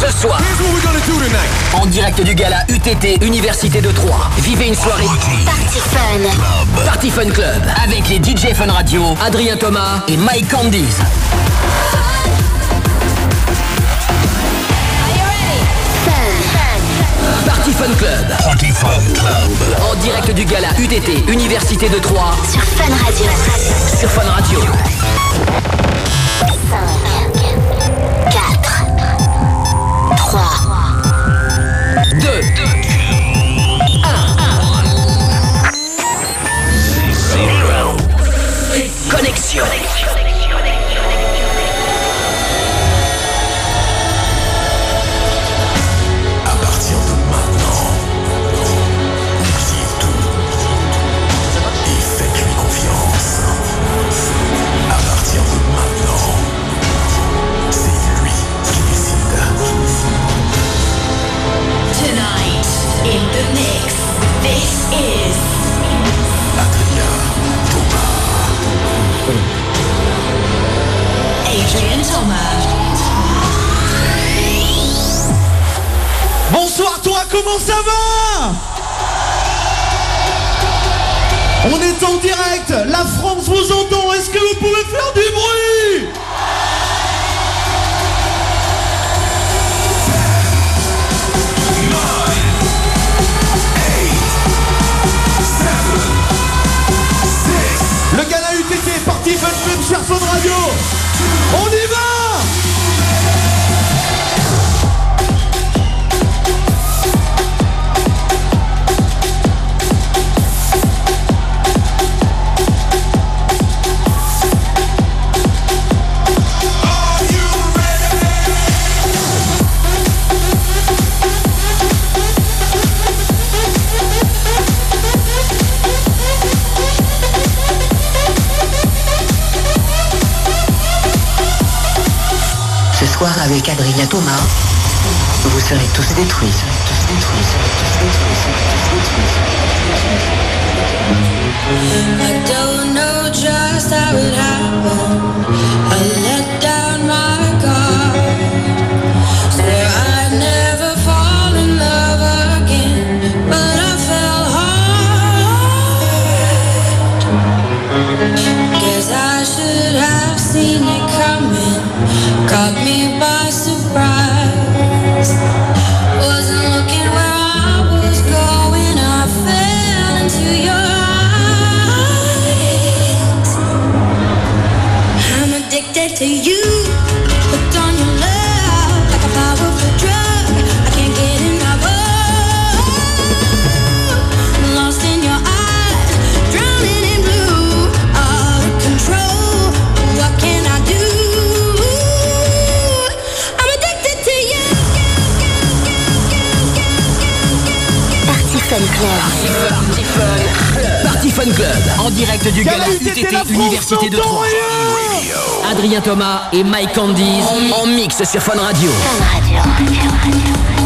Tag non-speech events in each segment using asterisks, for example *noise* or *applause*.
Ce soir, en direct du gala UTT Université de Troyes, vivez une soirée Party Fun. Party Fun Club avec les DJ Fun Radio, Adrien Thomas et Mike Candies. Party Fun Club. Party Fun Club. En direct du gala UTT Université de Troyes Sur Fun Radio. sur Fun Radio. 4, 2, 1. Connexion. À Adrien Thomas. Bonsoir toi, comment ça va? On est en direct, la France vous entend, est-ce que vous pouvez faire du bruit? Parti Fun sur Fun Radio. On y va avec Adrien Thomas, vous serez tous détruits. Tous détruits. Tous détruits. It happened. Caught me by surprise. Party Fun Club. Party Fun Party Fun Club. En direct du gala UTT, Université de Troyes. Adrien Thomas et Mike Candies en mix sur Fun Radio. Fun Radio.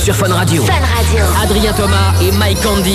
sur Fun Radio. Fun Radio. Adrien Thomas et Mike Candy.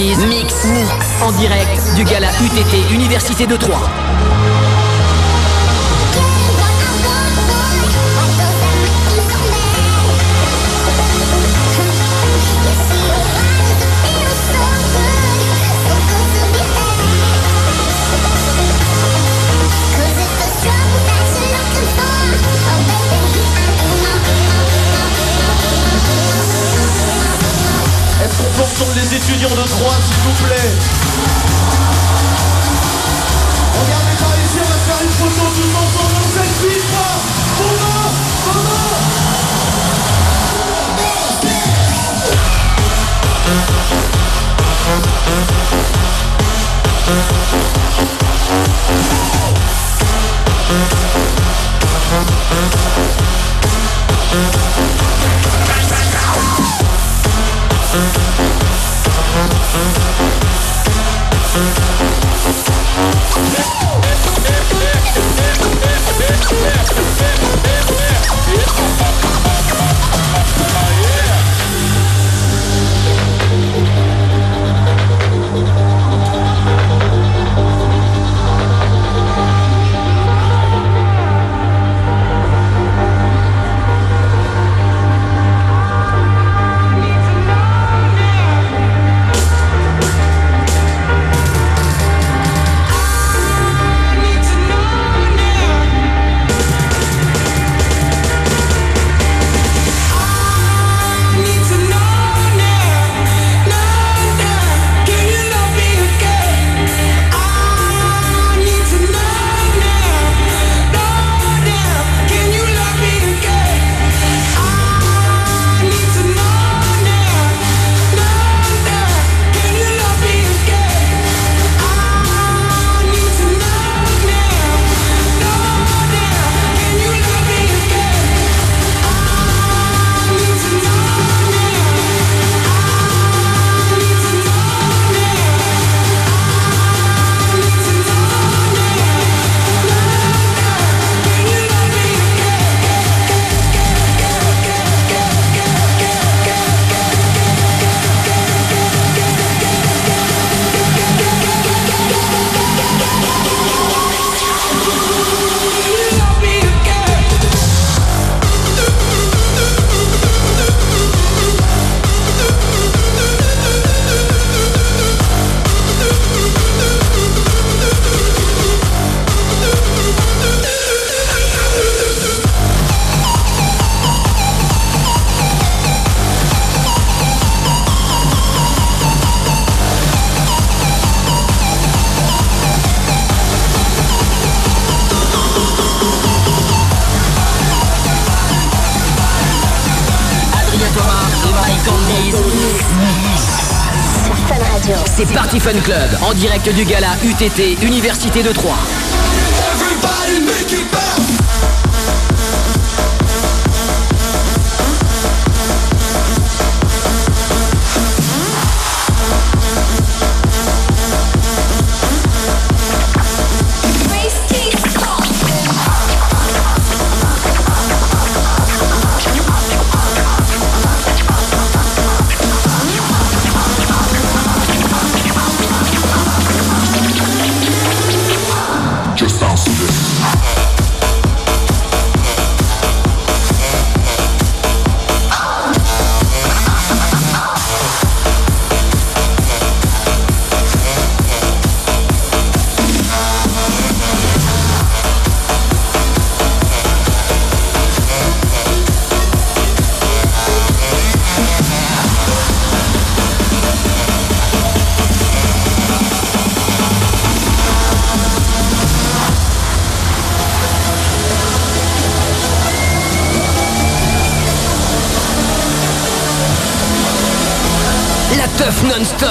Fun Club en direct du gala UTT Université de Troyes.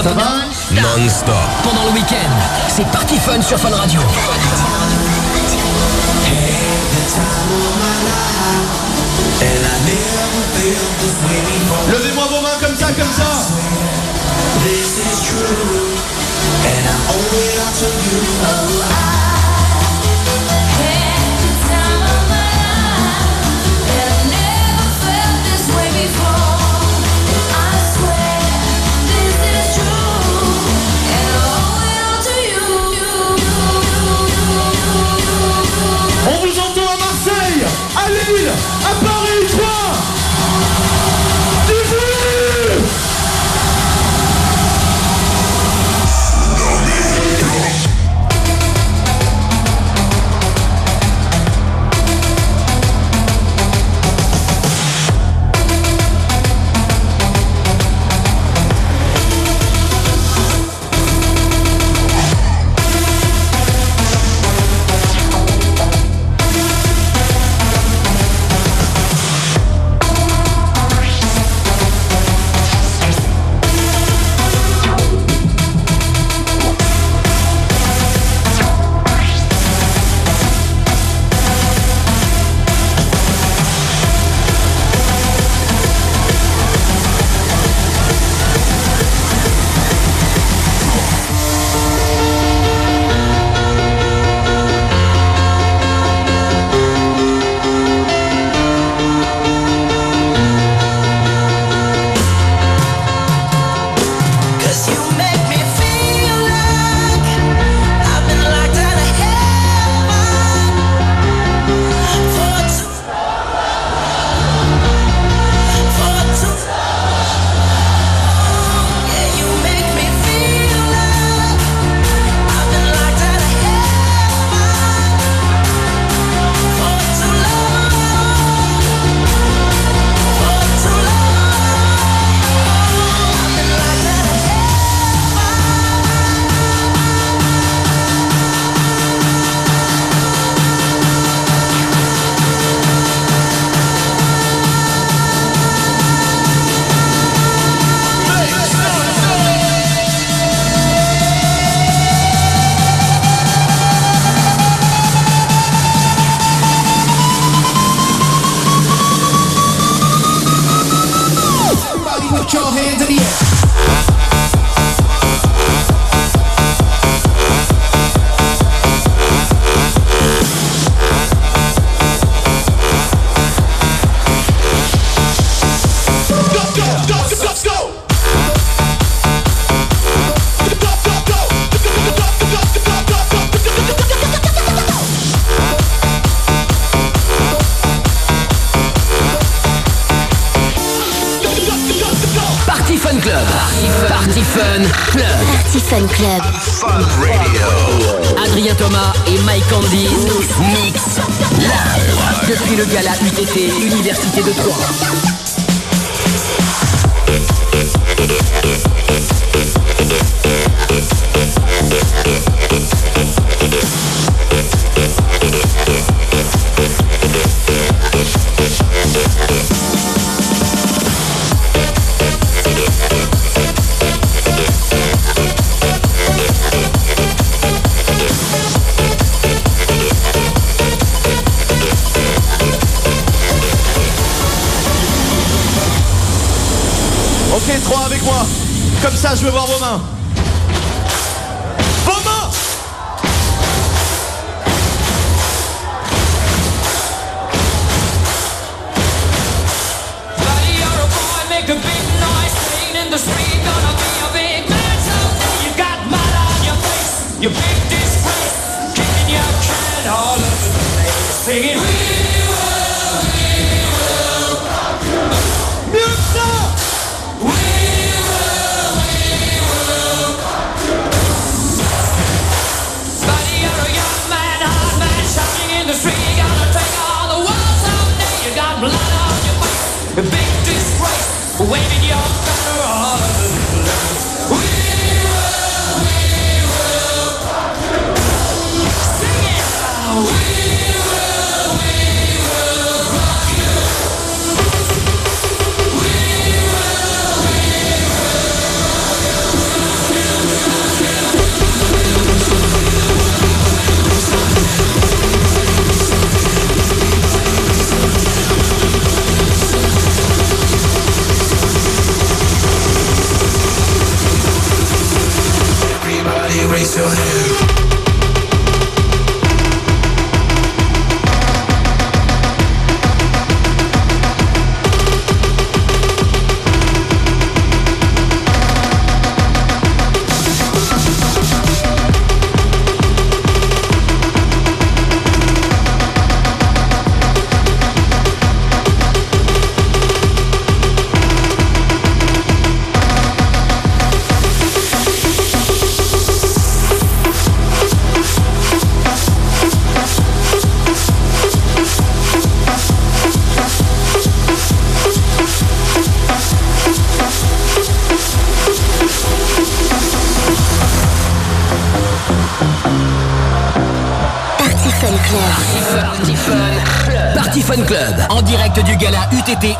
non-stop. Pendant le week-end, c'est Party Fun sur Fun Radio.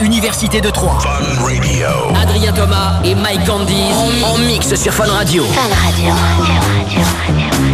Université de Troyes. Fun Radio. Adrien Thomas et Mike Candice en mix sur Fun Radio. Fun Radio. radio, radio, radio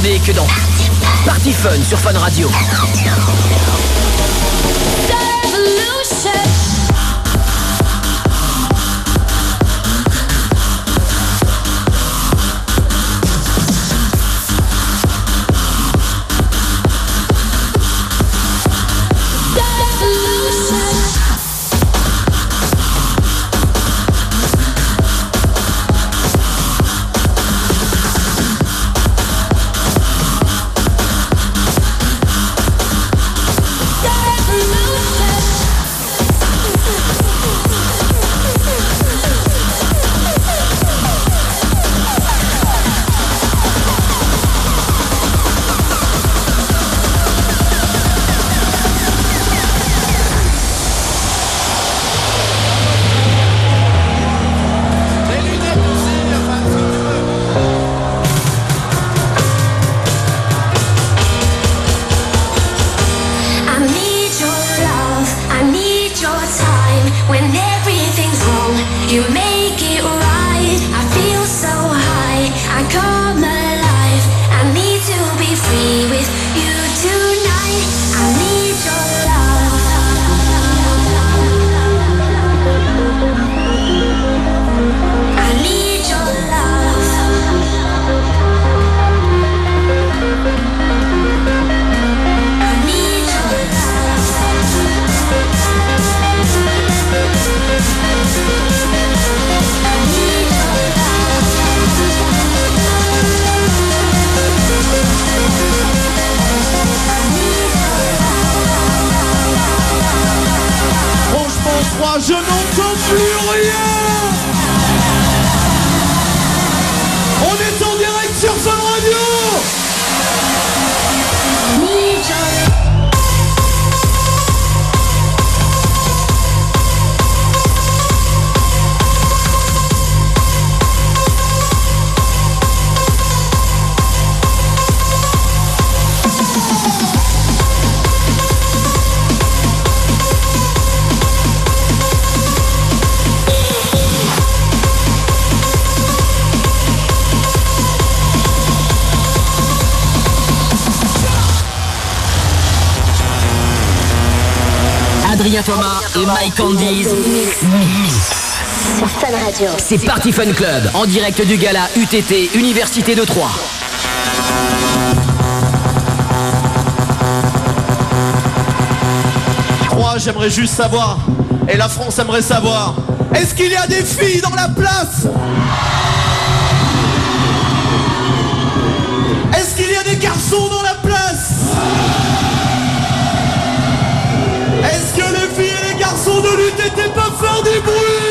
entendez que dans Party Fun sur Fun Radio. C'est Party Fun Club, en direct du gala UTT Université de Troyes. Troyes, j'aimerais juste savoir, et la France aimerait savoir, est-ce qu'il y a des filles dans la place? Son de lutte était pas faire du bruit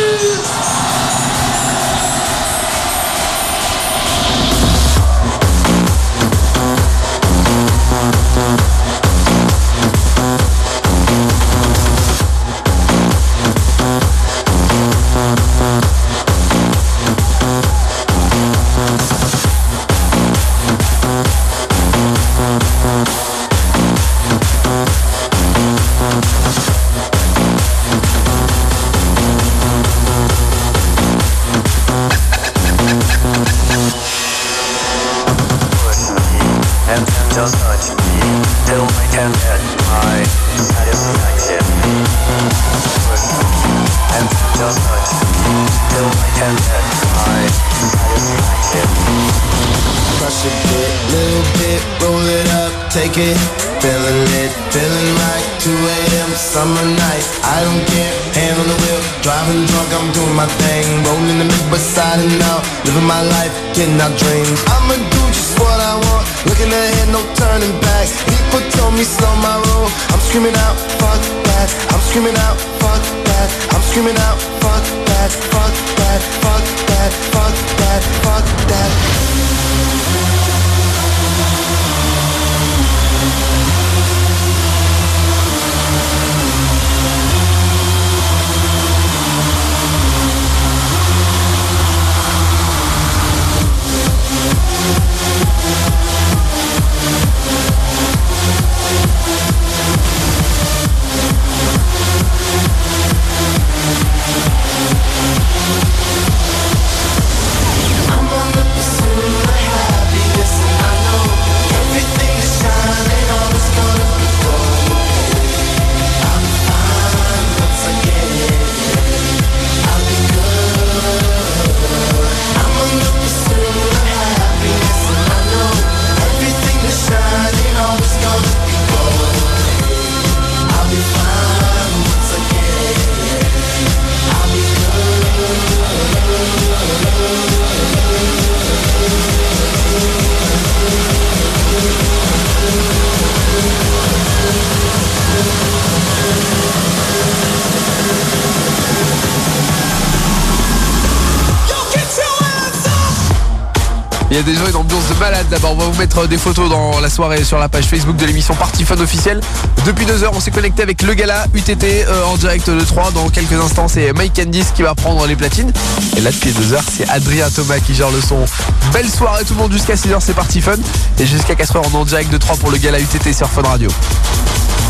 D'abord, on va vous mettre des photos dans la soirée sur la page Facebook de l'émission Party Fun officielle. Depuis deux heures, on s'est connecté avec le gala UTT euh, en direct de 3. Dans quelques instants, c'est Mike Candice qui va prendre les platines. Et là, depuis deux heures, c'est Adrien Thomas qui gère le son. Belle soirée tout le monde jusqu'à 6h, c'est Party Fun. Et jusqu'à 4h, on est en direct de 3 pour le gala UTT sur Fun Radio.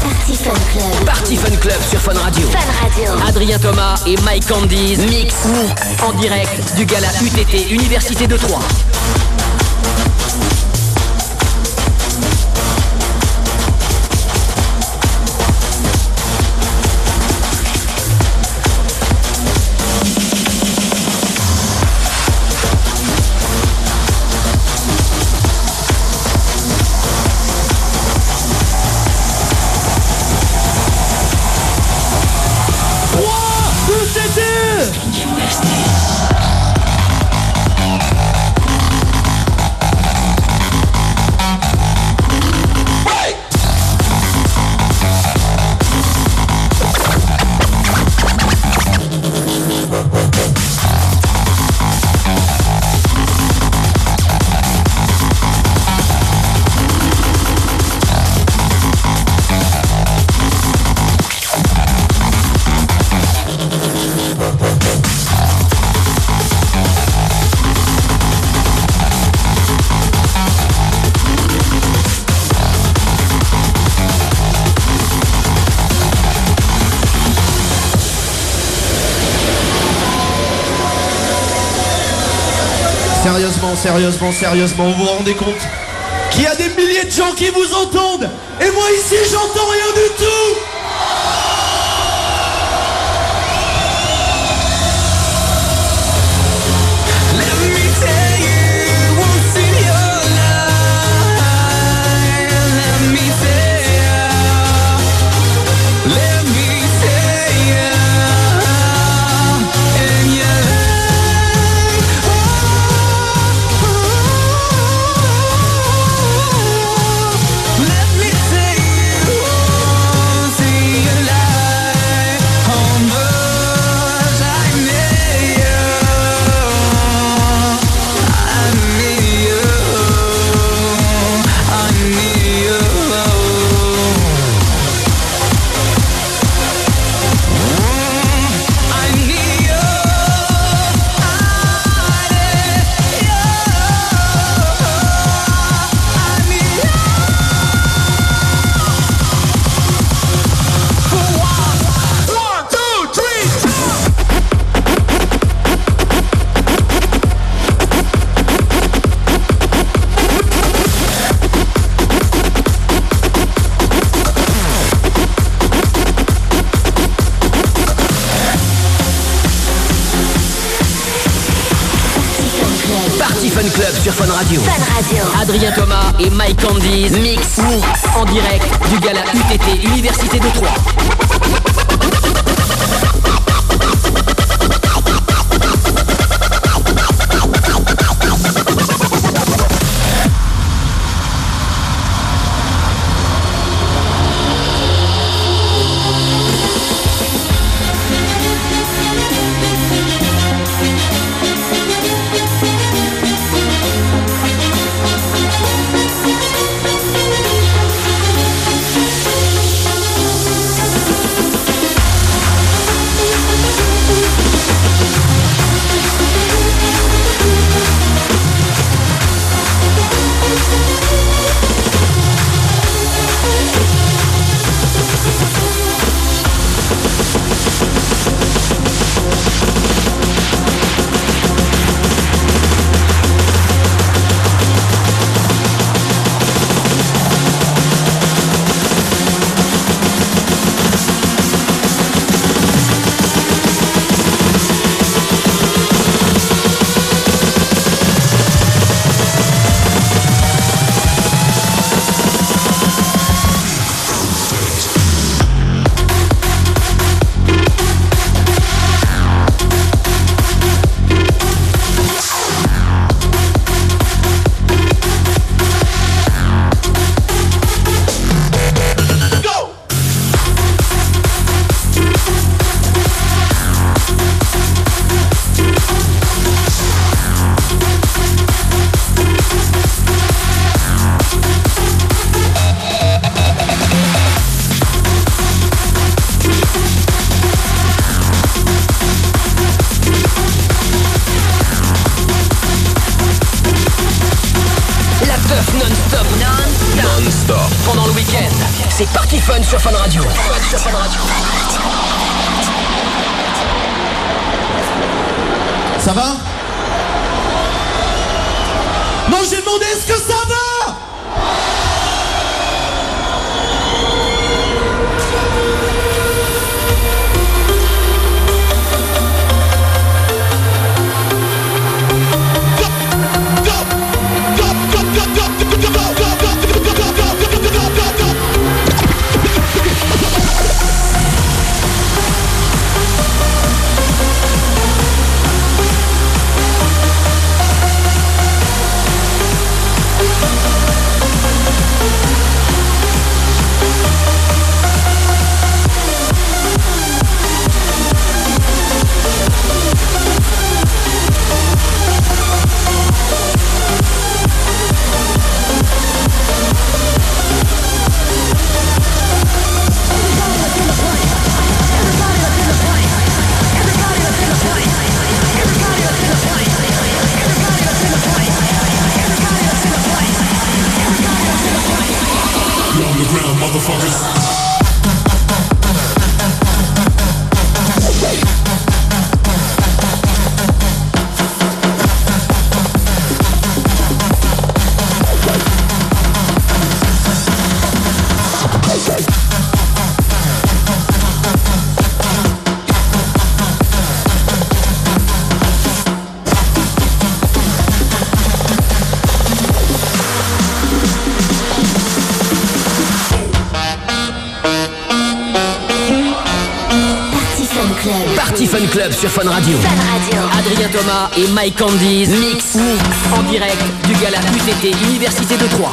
Party Fun Club. Party Fun Club sur Fun Radio. Fun Radio. Adrien Thomas et Mike Candies mix en direct du gala UTT Université de Troyes. Sérieusement, sérieusement, vous vous rendez compte qu'il y a des milliers de gens qui vous entendent. Et moi ici, j'entends Adrien Thomas et Mike Candies motherfuckers. Fun Club sur Fun Radio. Fun Radio. Adrien Thomas et Mike Candies. Mix. Mix. En direct du gala UTT Université de Troyes.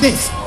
This.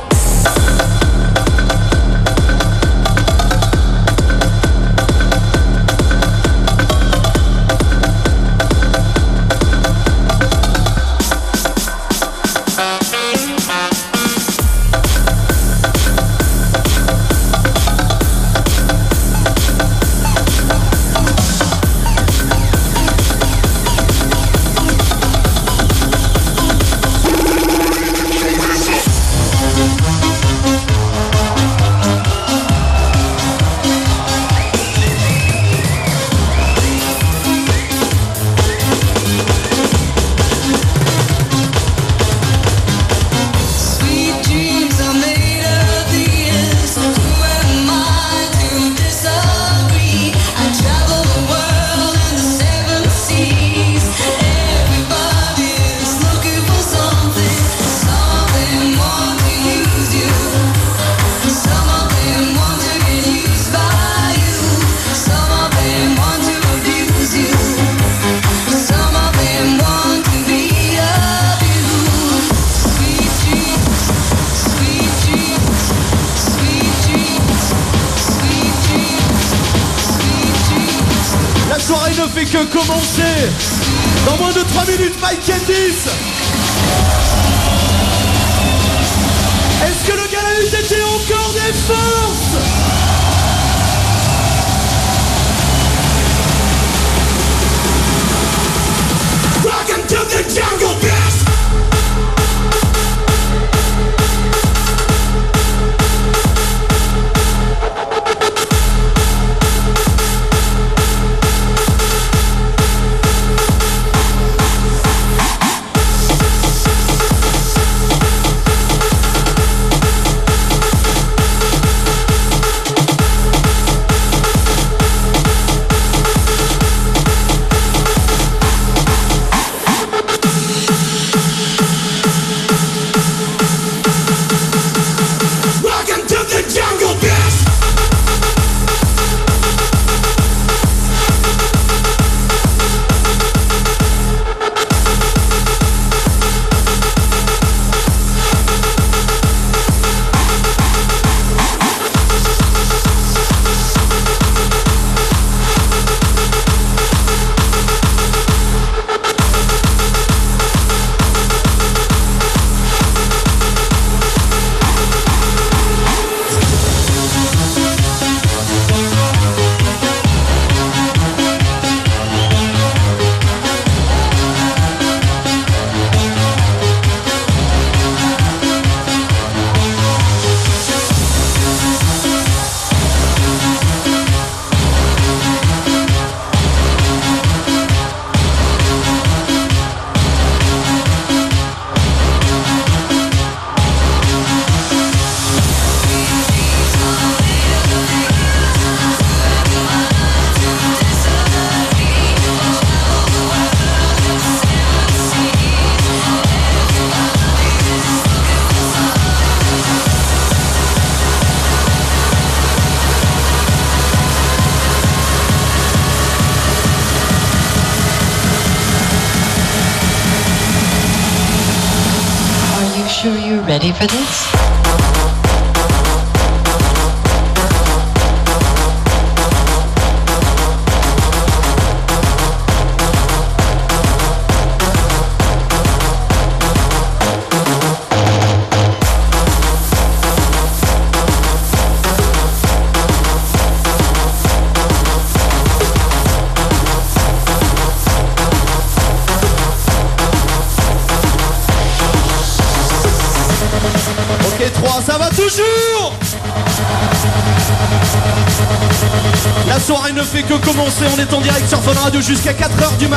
Jusqu'à 4h du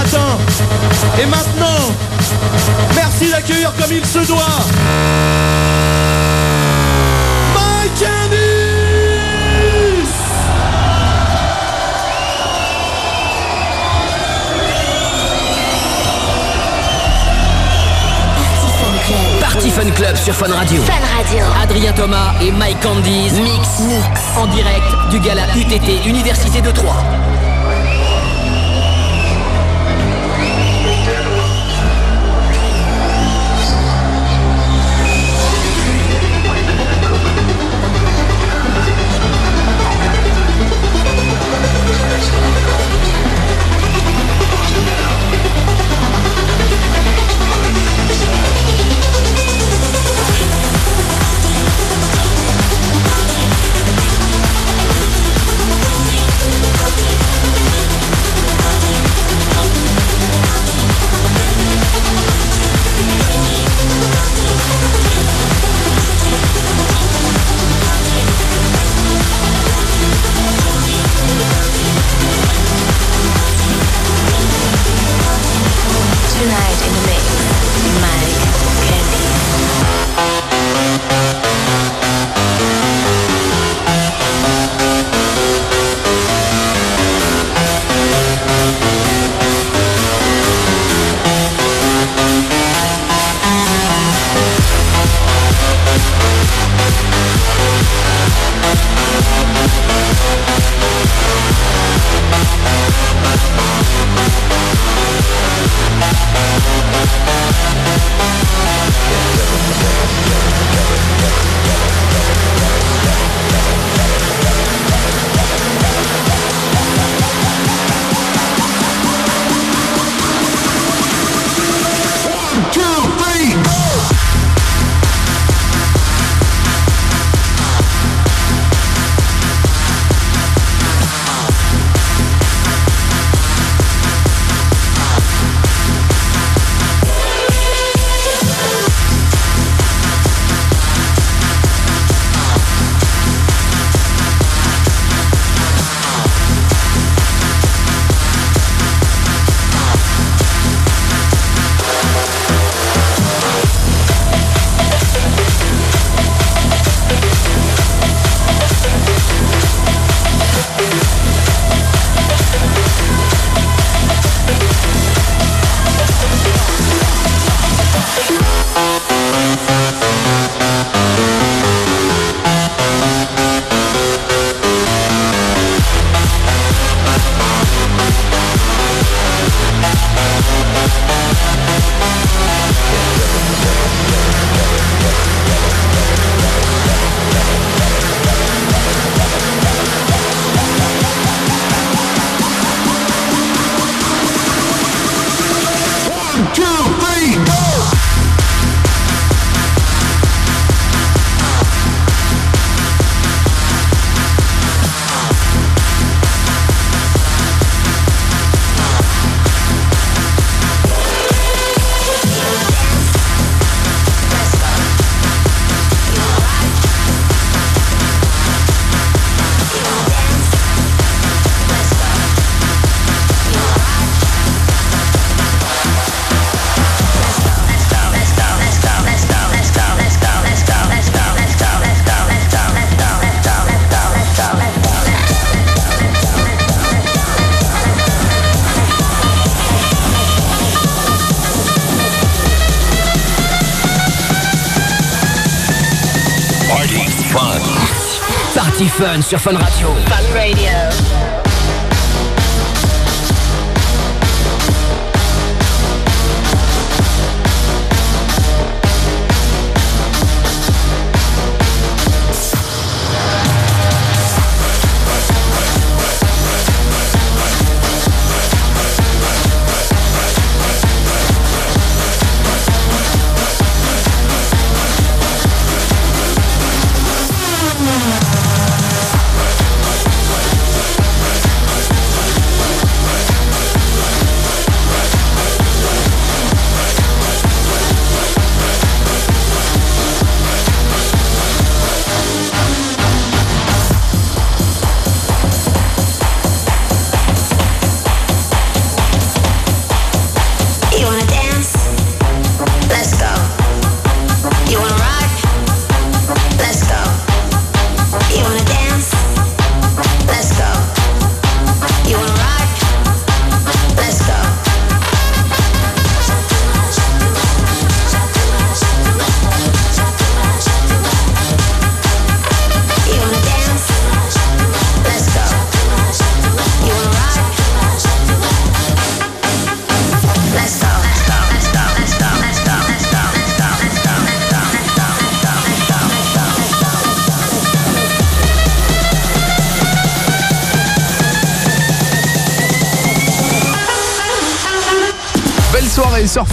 sur Fun Radio.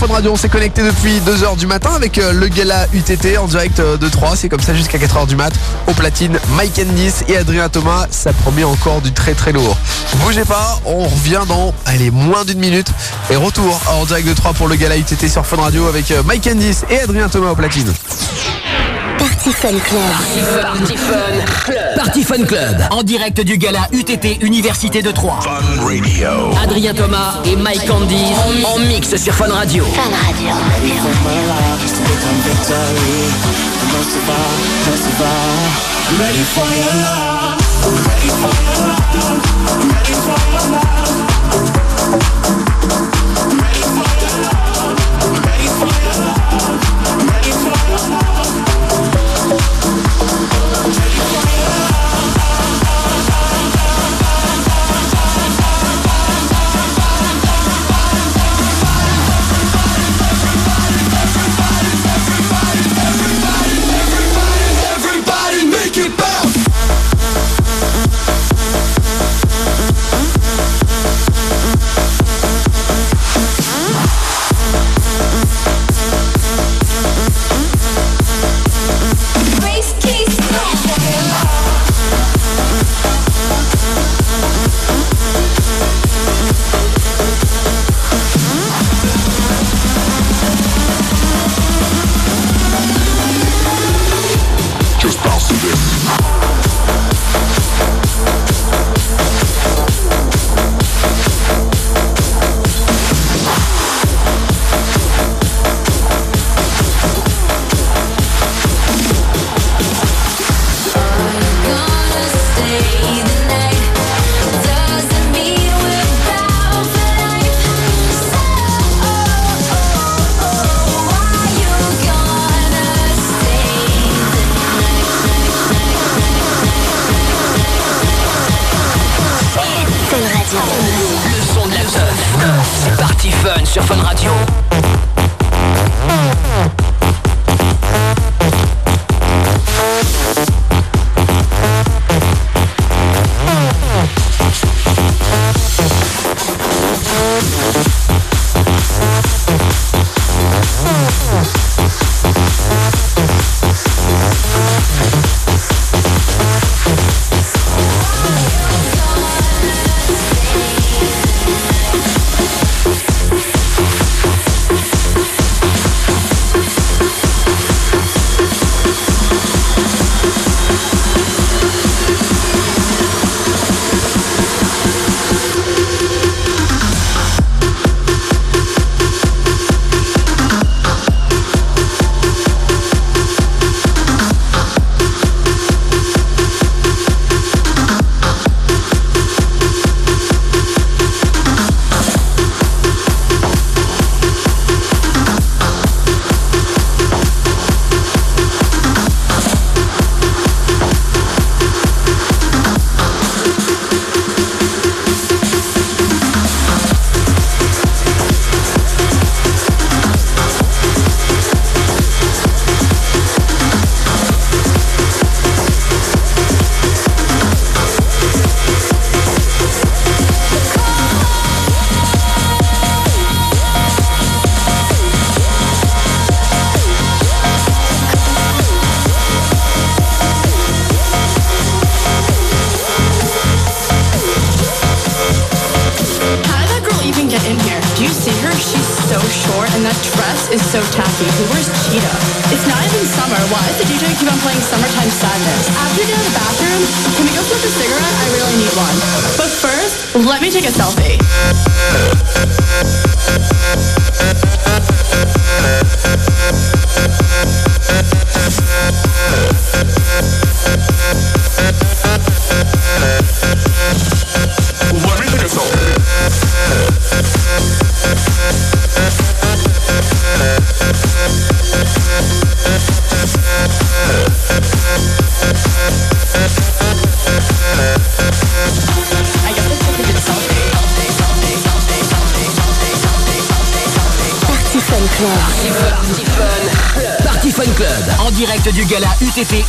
Fun Radio, on s'est connecté depuis 2h du matin avec euh, le gala UTT en direct euh, de 3. C'est comme ça jusqu'à 4h du mat. Au platine, Mike Endis et Adrien Thomas. Ça promet encore du très très lourd. Bougez pas, on revient dans, allez, moins d'une minute. Et retour en direct de 3 pour le gala UTT sur Fun Radio avec euh, Mike Endis et Adrien Thomas au platine. Party Fun Club. Party Fun Club. Party Fun Club. En direct du gala UTT Université de Troyes. Fun Radio. Adrien Thomas et Mike Candy en mix sur Fun Radio. Fun Radio. Ready for your love. Ready for your love. Ready for your love.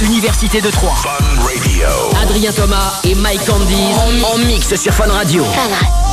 Université de Troyes. Fun Radio. Adrien Thomas et Mike Candy en mix sur Fun Radio. Fun Radio.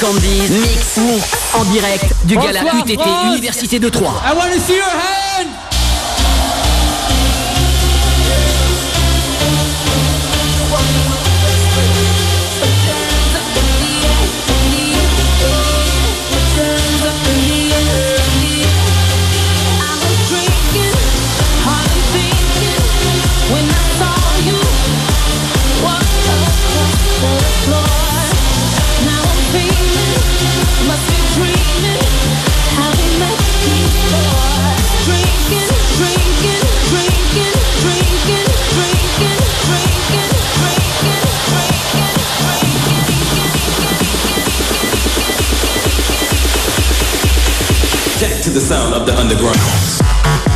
Candies, mix, mix en direct du gala UTT Université de Troyes. the sound of the underground.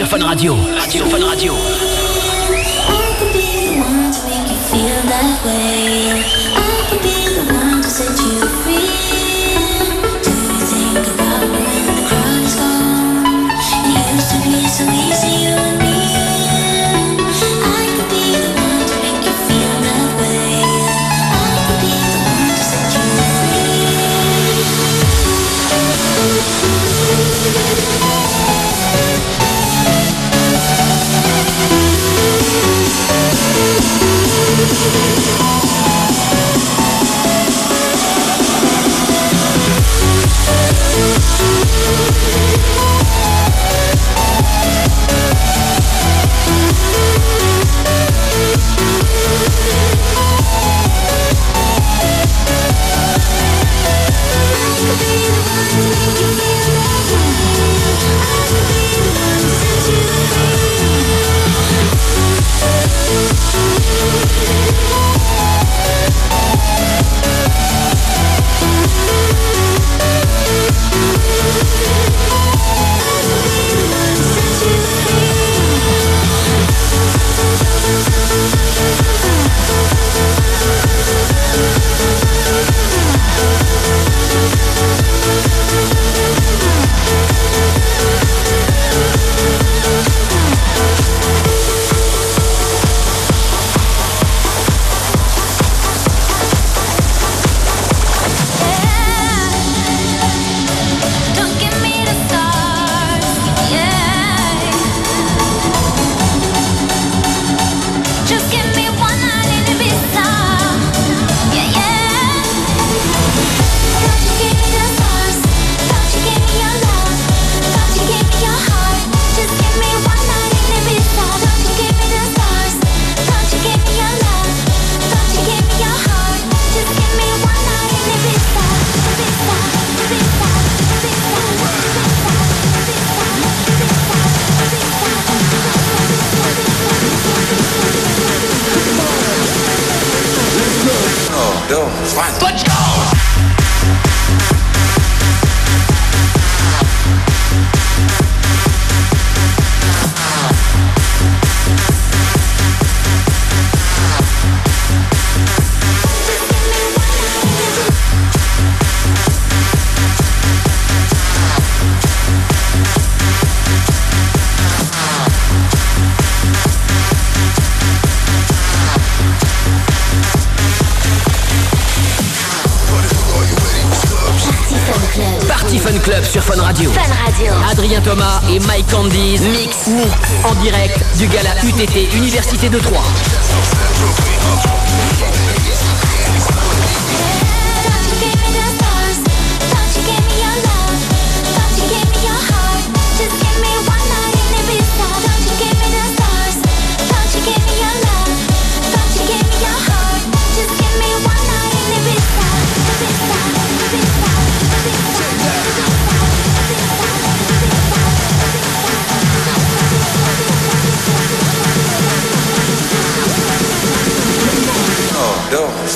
Sur Fun Radio. Radio. Sur Fun Radio.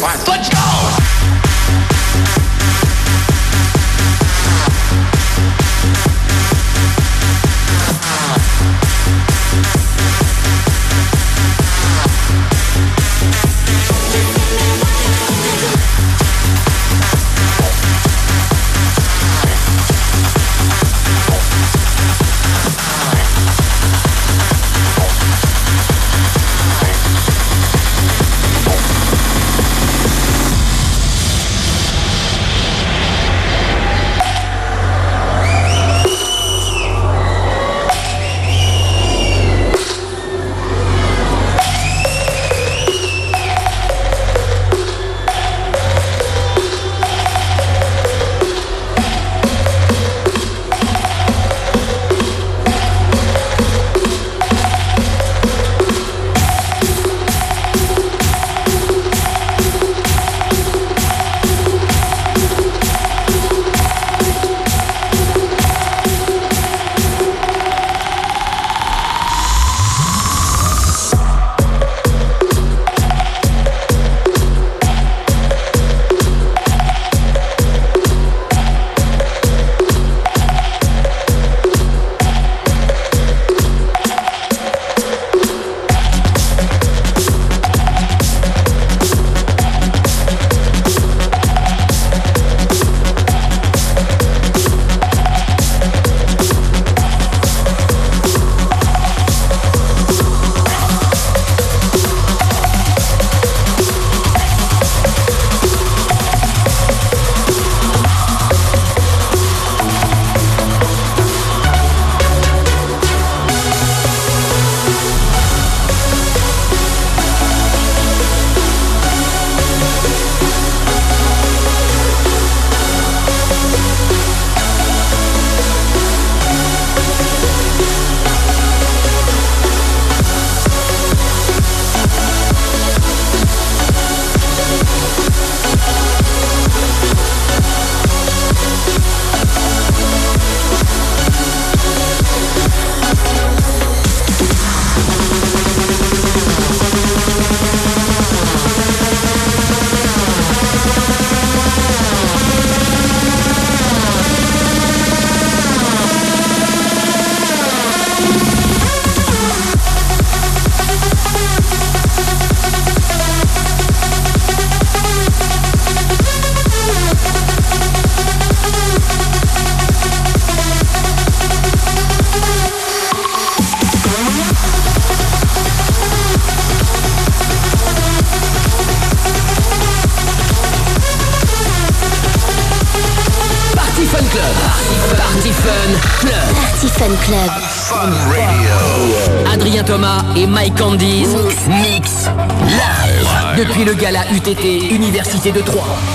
Fine. But My Candies Mix Live. Depuis le gala UTT Université de Troyes.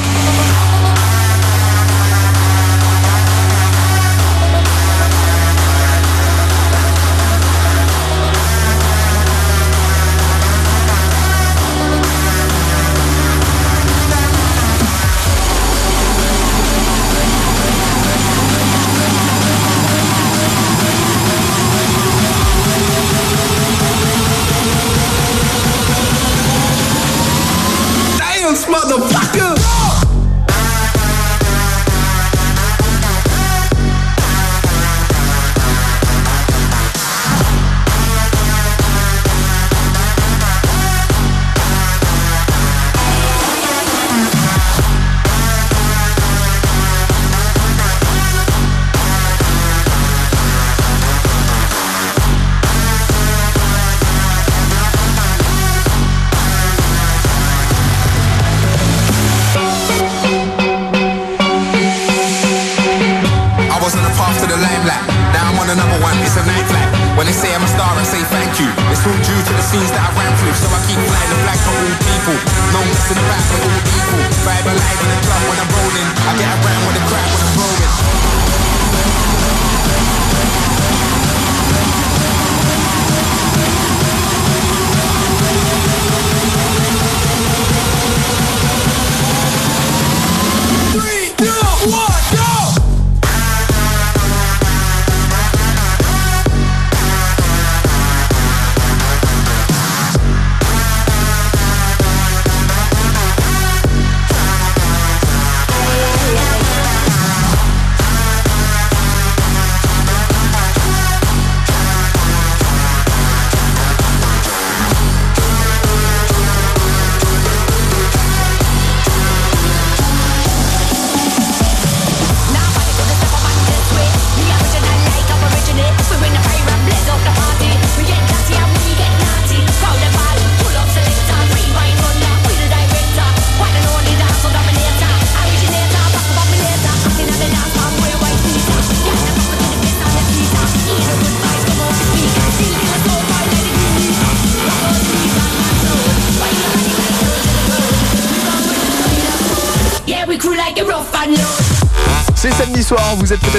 motherfucker.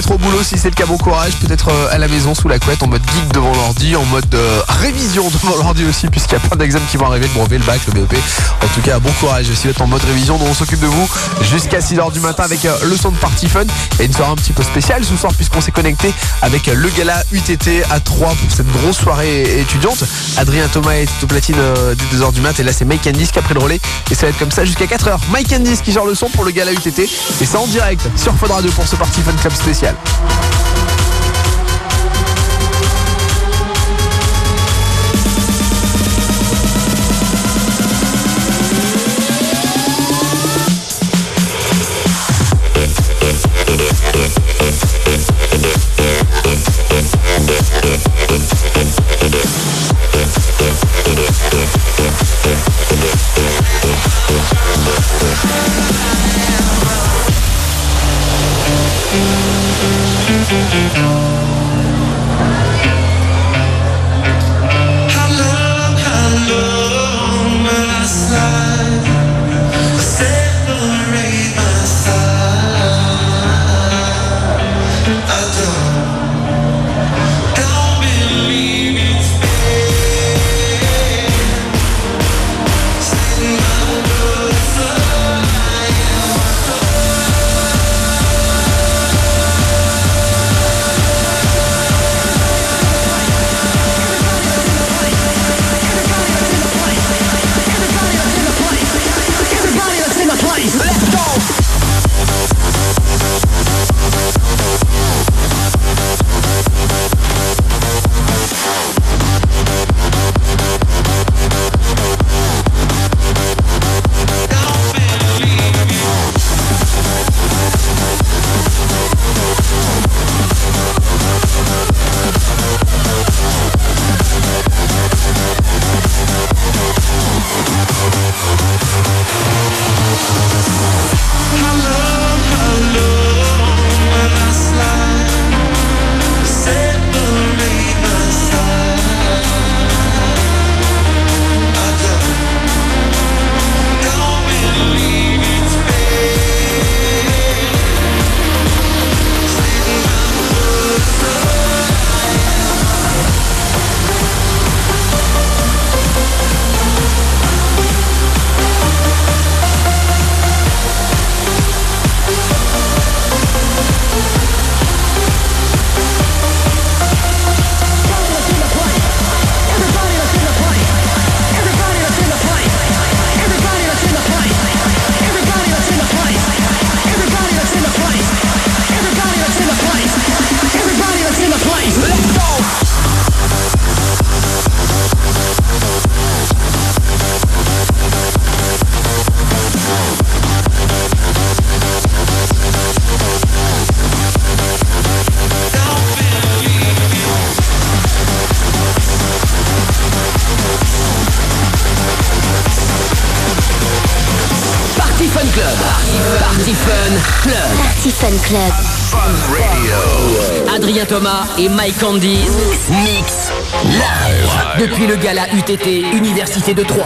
Peut-être au boulot si c'est le cas, bon courage, peut-être euh, à la maison sous la couette, en mode geek devant l'ordi, en mode euh, révision *laughs* devant l'ordi aussi, puisqu'il y a plein d'examens qui vont arriver, le brevet, le bac, le BEP. En tout cas, bon courage si vous êtes en mode révision, dont on s'occupe de vous jusqu'à 6h du matin avec euh, le son de Party Fun et une soirée un petit peu spéciale ce soir puisqu'on s'est connecté avec le gala UTT à 3 pour cette grosse soirée étudiante. Adrien Thomas est au platine dès 2h du mat et là c'est Mike Candice qui a pris le relais et ça va être comme ça jusqu'à 4h. Mike Candice qui gère le son pour le gala UTT et c'est en direct sur Fun Radio pour ce Party Fun Club spécial. How et Mike Candice mix Live. Depuis le gala UTT Université de Troyes.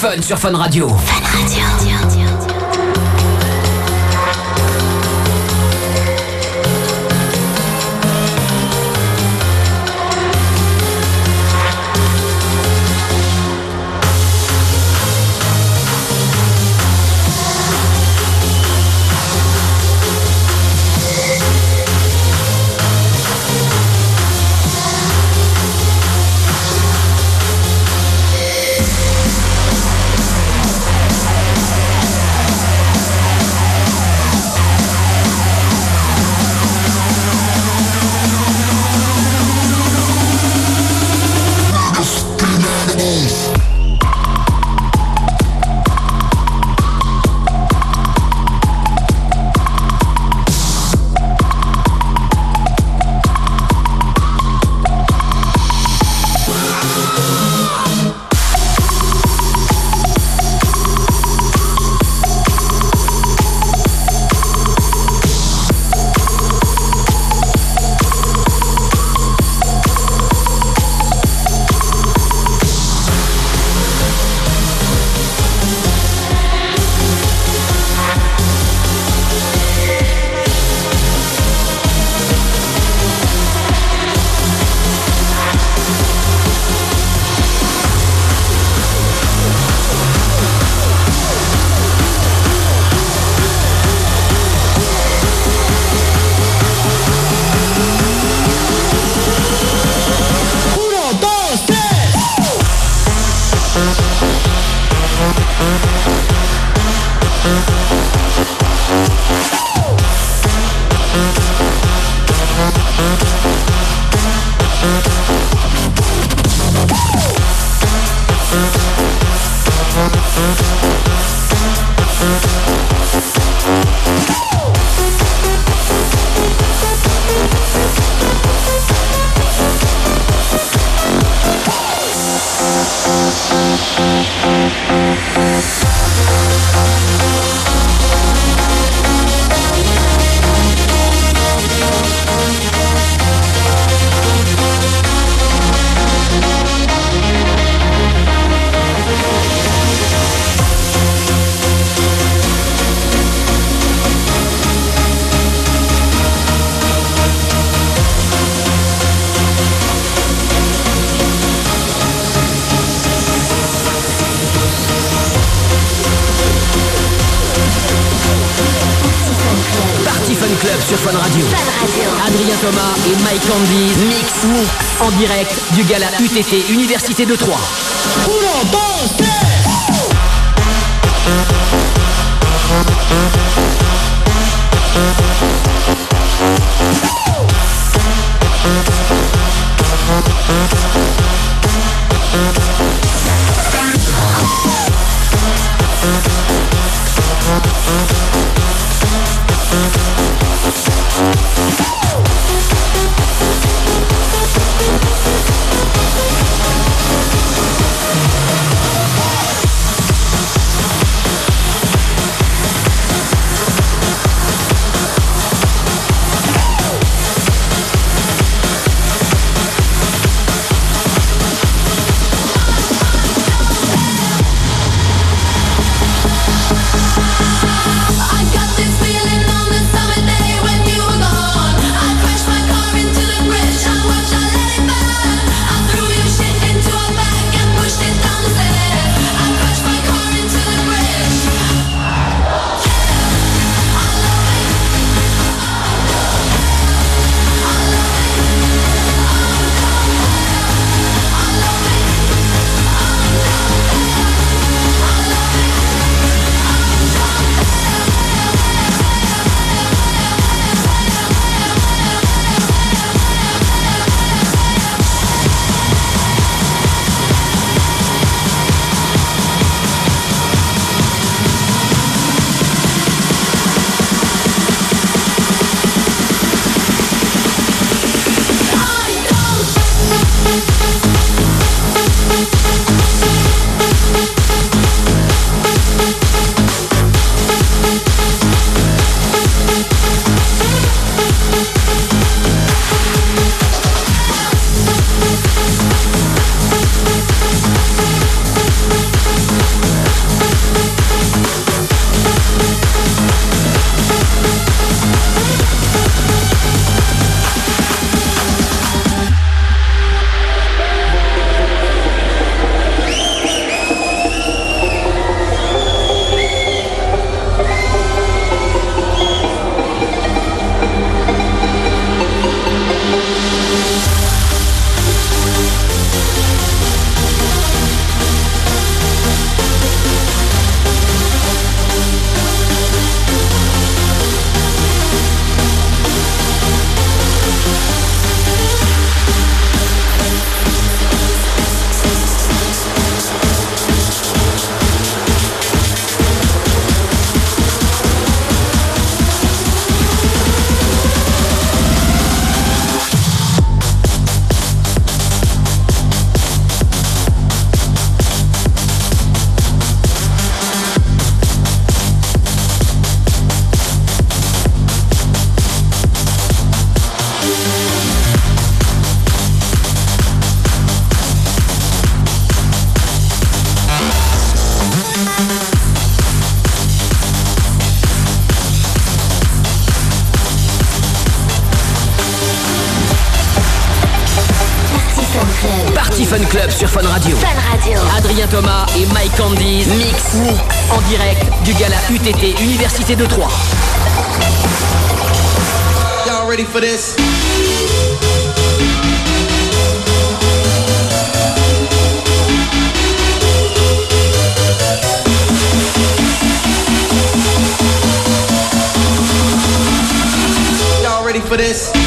Fun sur Fun Radio. UTT Université de Troyes. sur Fun Radio. Fun Radio. Adrien Thomas et Mike Candies mix, mix en direct du gala UTT Université de Troyes. Y'all ready for this? Y'all ready for this?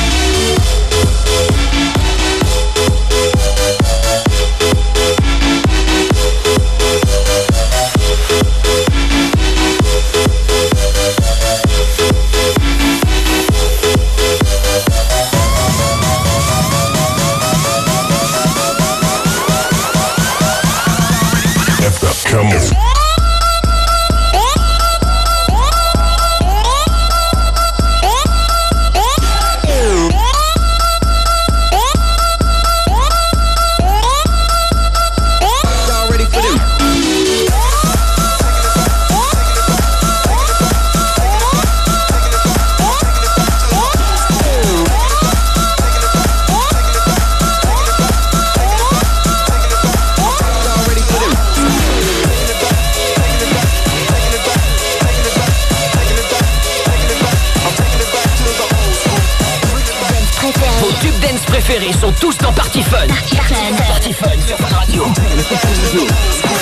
Panic, panic, panic.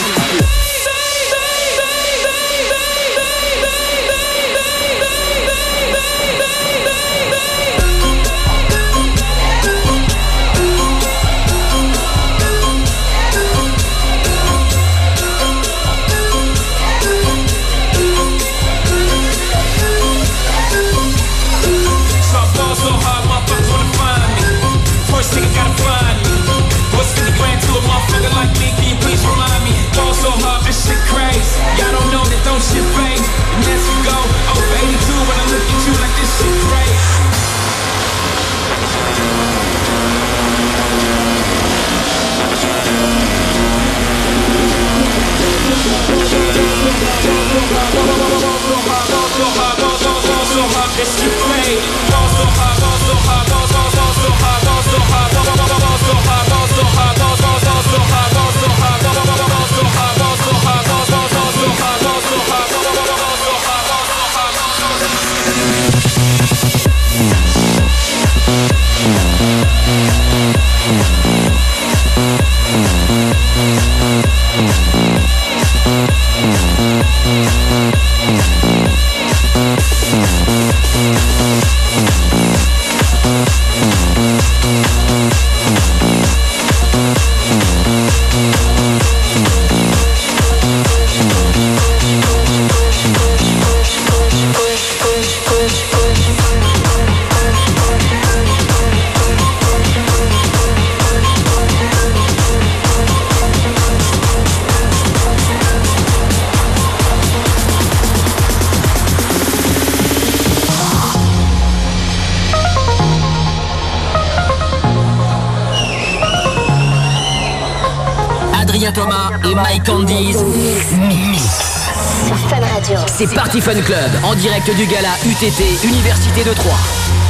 Party Fun Club, en direct du gala UTT Université de Troyes.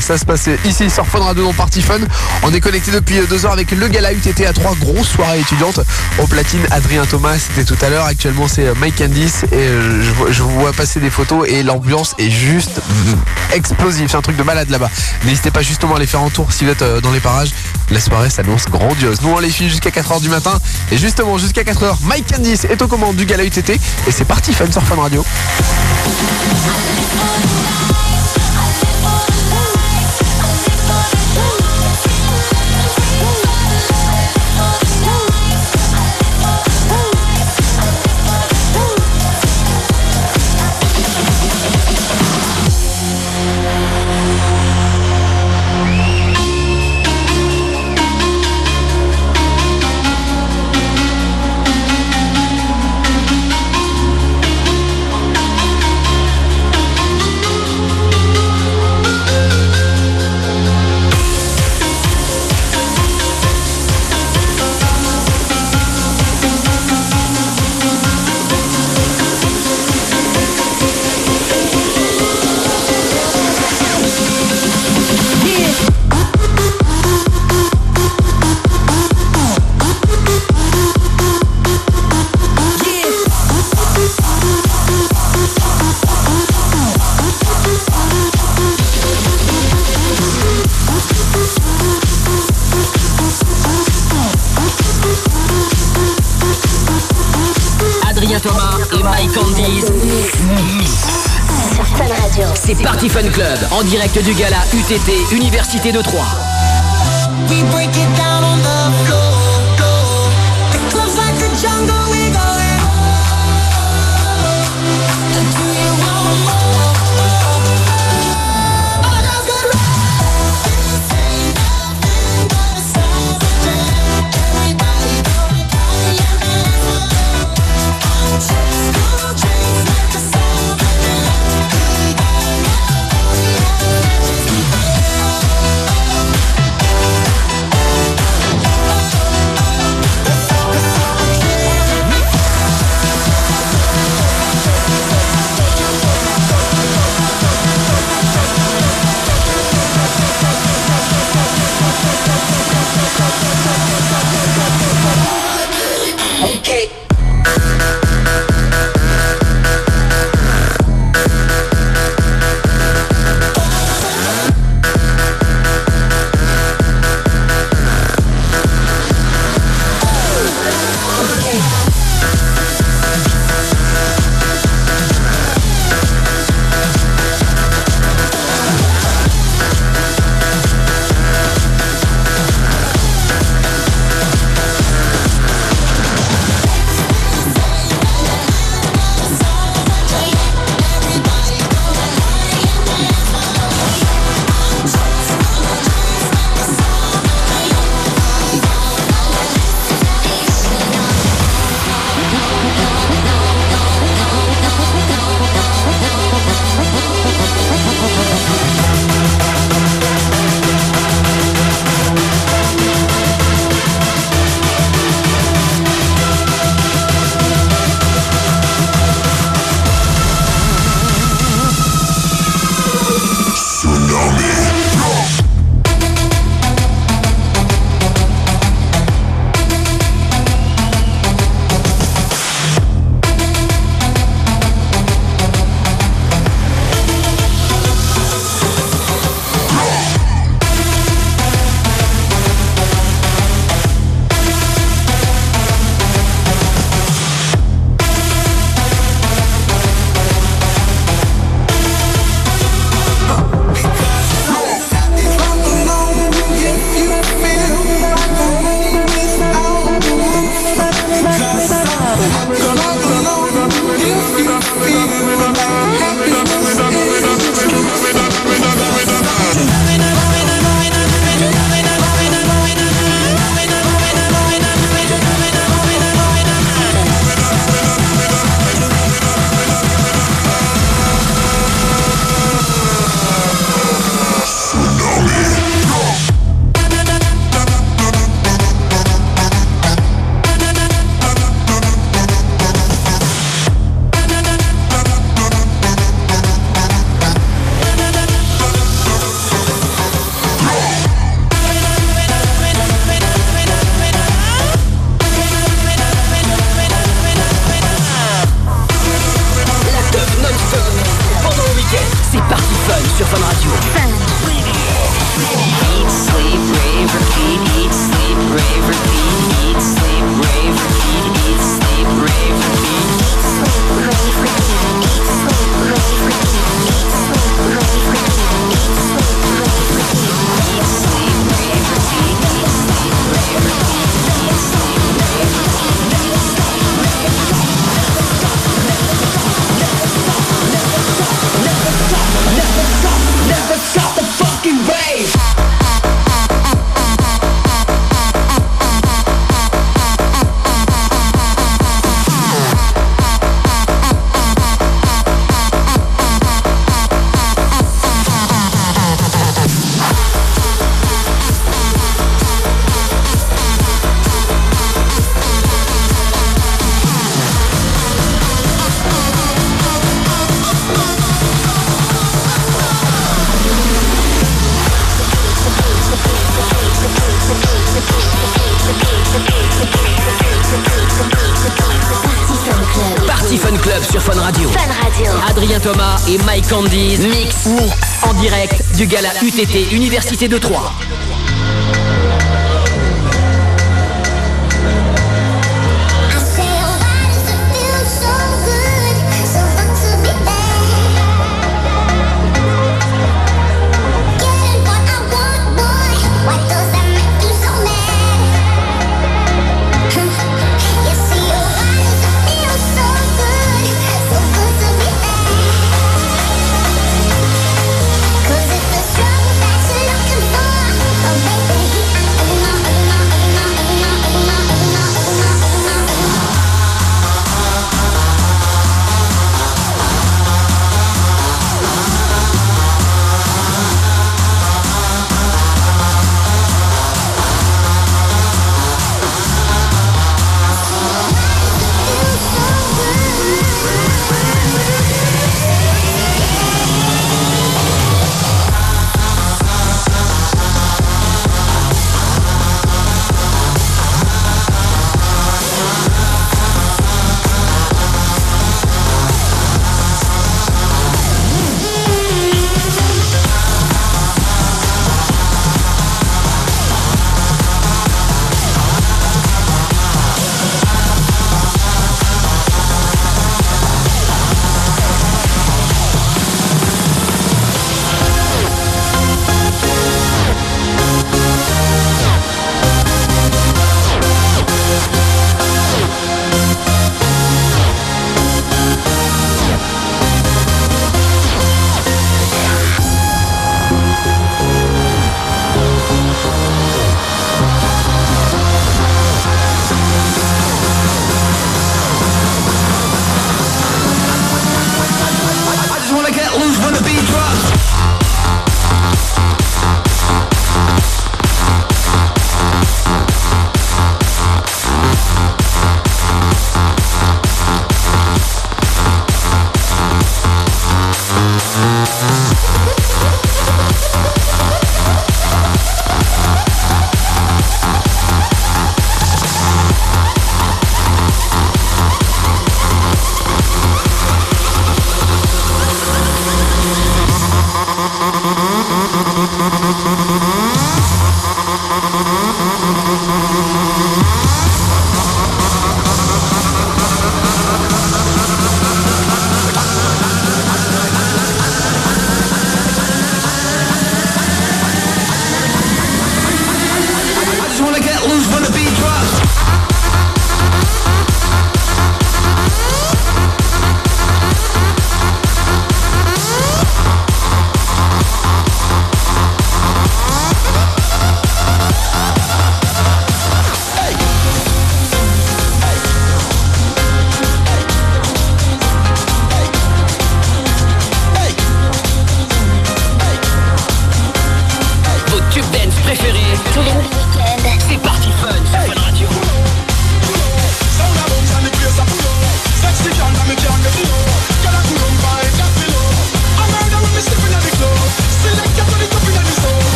Ça se passait ici sur Fun Radio dans Party Fun. On est connecté depuis deux heures avec le gala UTT à trois grosses soirées étudiantes. Au platine, Adrien Thomas, c'était tout à l'heure. Actuellement, c'est Mike Candice et euh, je, vois- vois passer des photos et l'ambiance est juste explosive. C'est un truc de malade là-bas. N'hésitez pas justement à aller faire un tour si vous êtes euh, dans les parages. La soirée s'annonce grandiose. Nous, on les filme jusqu'à 4h du matin. Et justement, jusqu'à 4h, Mike Candice est aux commandes du gala UTT. Et c'est parti, Fun sur Fun Radio. Direct du gala UTT Université de Troyes. sur Fun Radio. Fun Radio. Adrien Thomas et Mike Candies. Mix. Mix. En direct du gala UTT Université de Troyes.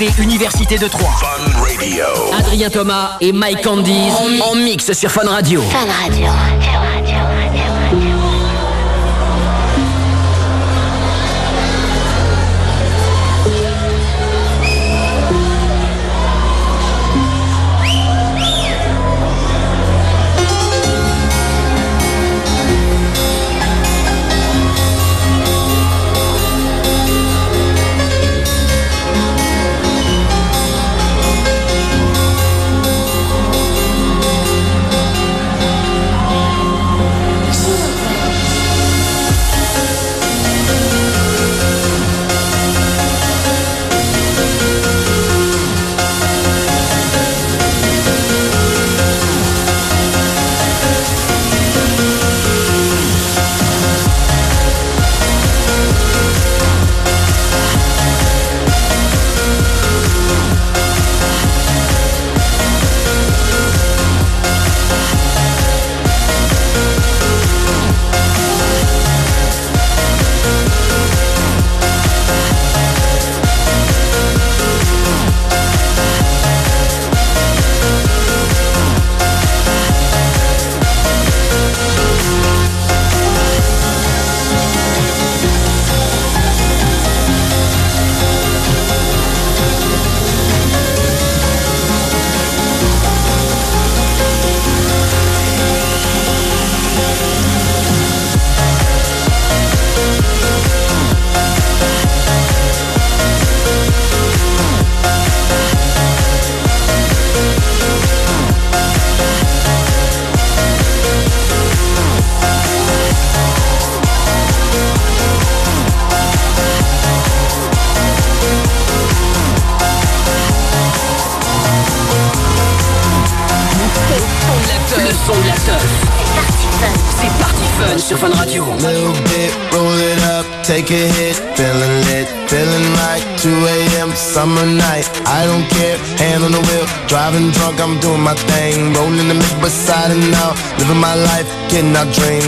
Université de Troyes. Fun Radio. Adrien Thomas et Mike Candies en mix sur Fun Radio. Fun Radio. living my life, cannot dream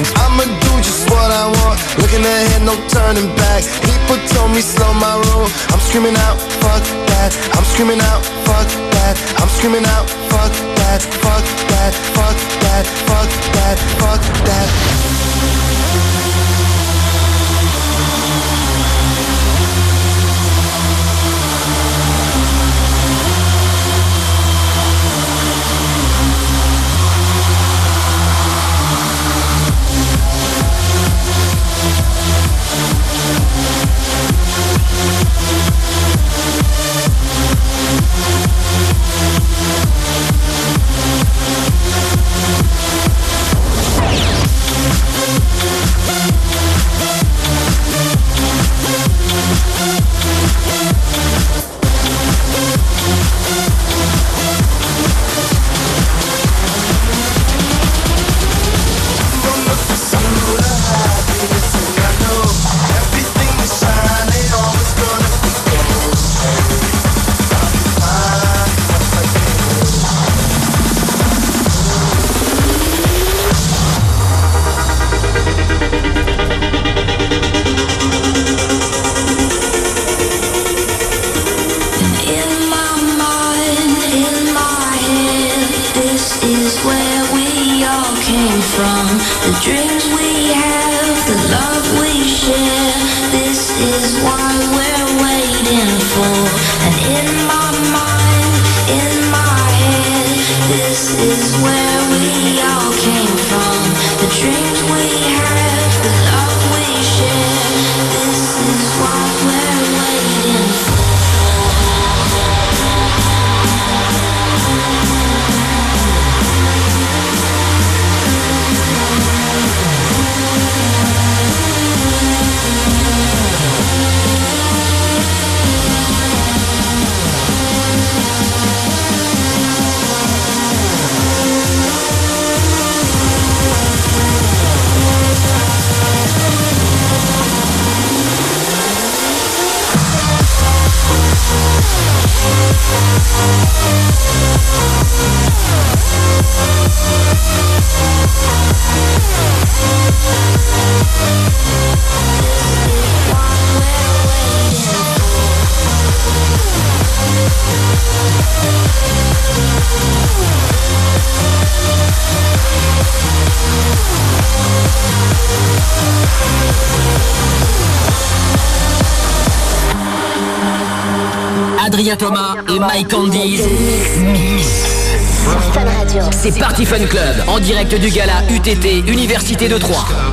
Party Club en direct du gala UTT Université de Troyes.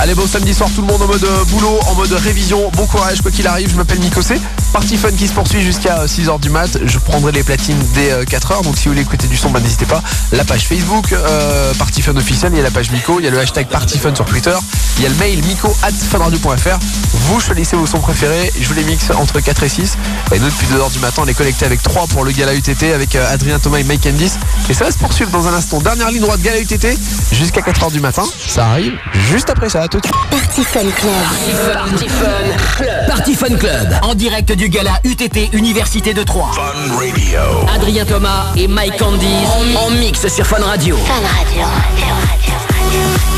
Allez bon samedi soir tout le monde en mode euh, boulot, en mode révision, bon courage quoi qu'il arrive, je m'appelle Mikosé. Party Fun qui se poursuit jusqu'à 6h du mat, je prendrai les platines dès 4h, donc si vous voulez écouter du son, bah, n'hésitez pas. La page Facebook, euh, Party Fun officiel, il y a la page Miko, il y a le hashtag Party Fun sur Twitter, il y a le mail miko at funradio.fr. Vous choisissez vos sons préférés, je vous les mixe entre 4 et 6. Et nous depuis 2h du matin on est connecté avec 3 pour le gala UTT avec euh, Adrien Thomas et Mike Candice. Et ça va se poursuivre dans un instant. Dernière ligne droite gala UTT jusqu'à 4h du matin. Ça arrive juste après ça, à tout de suite. Party Fun Club. Party Fun Club. Party Fun Club en direct du gala UTT Université de Troyes. Fun Radio. Adrien Thomas et Mike Candice en mix sur Fun Radio. Fun Radio. Said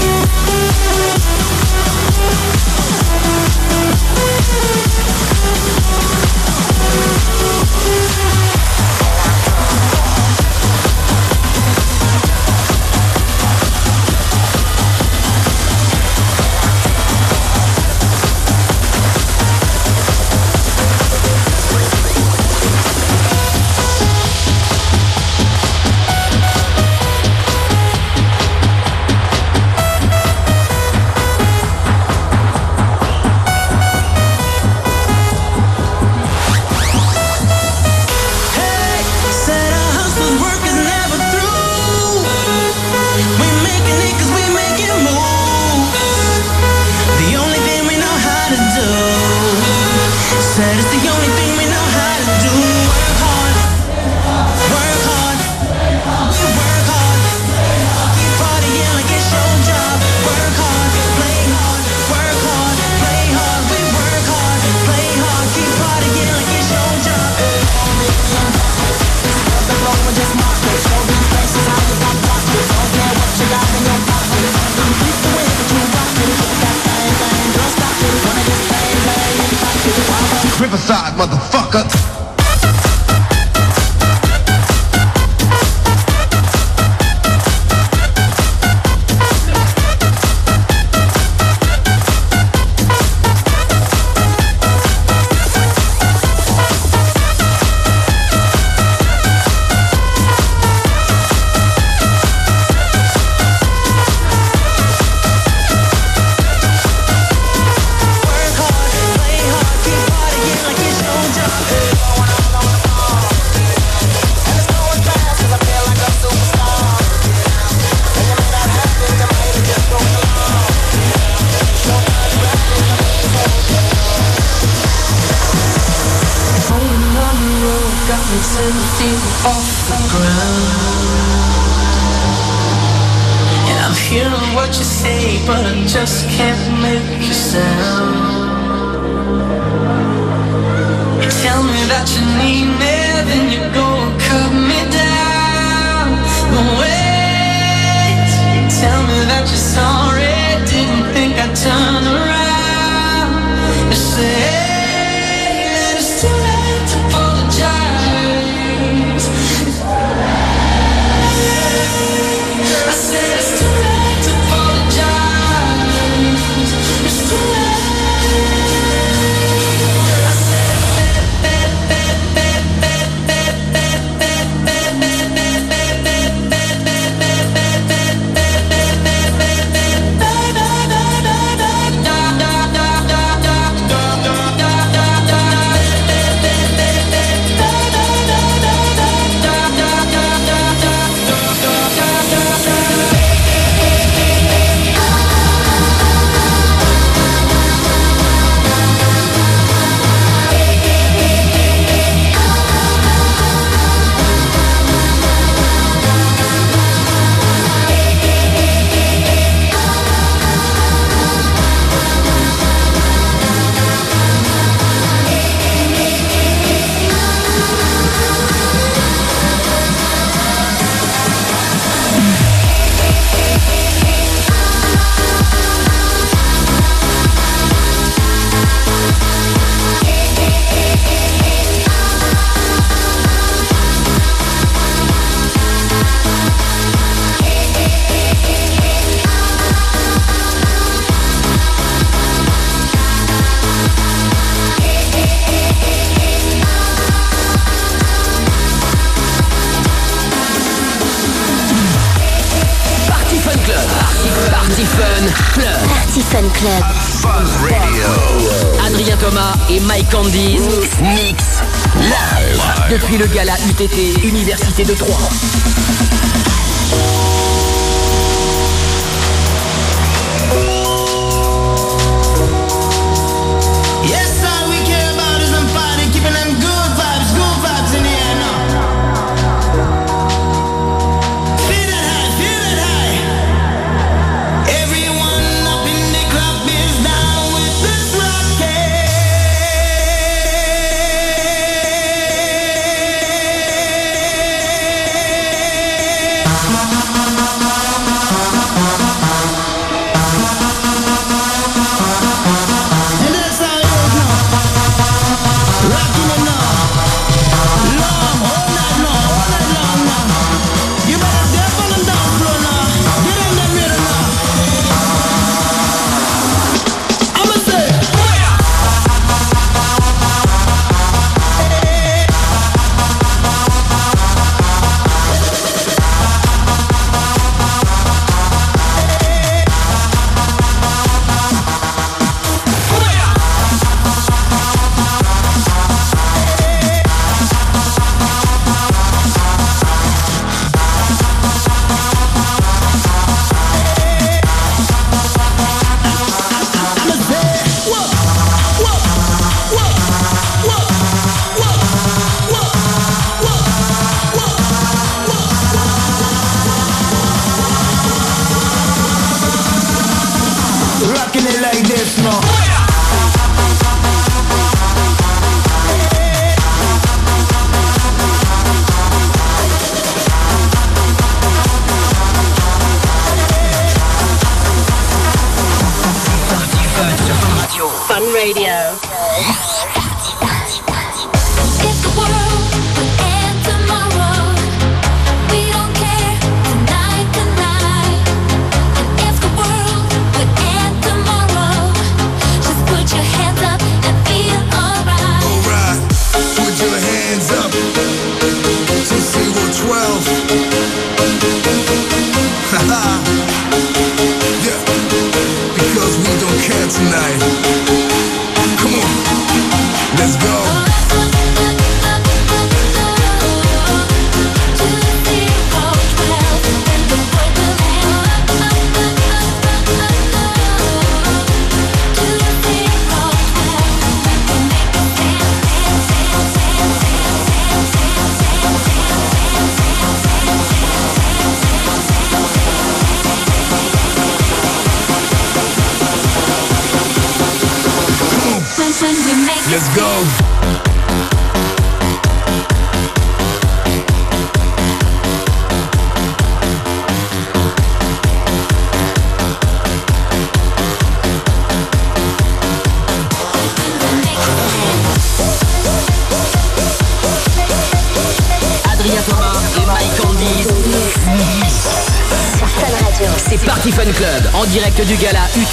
de 3.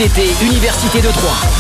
Université de Troyes.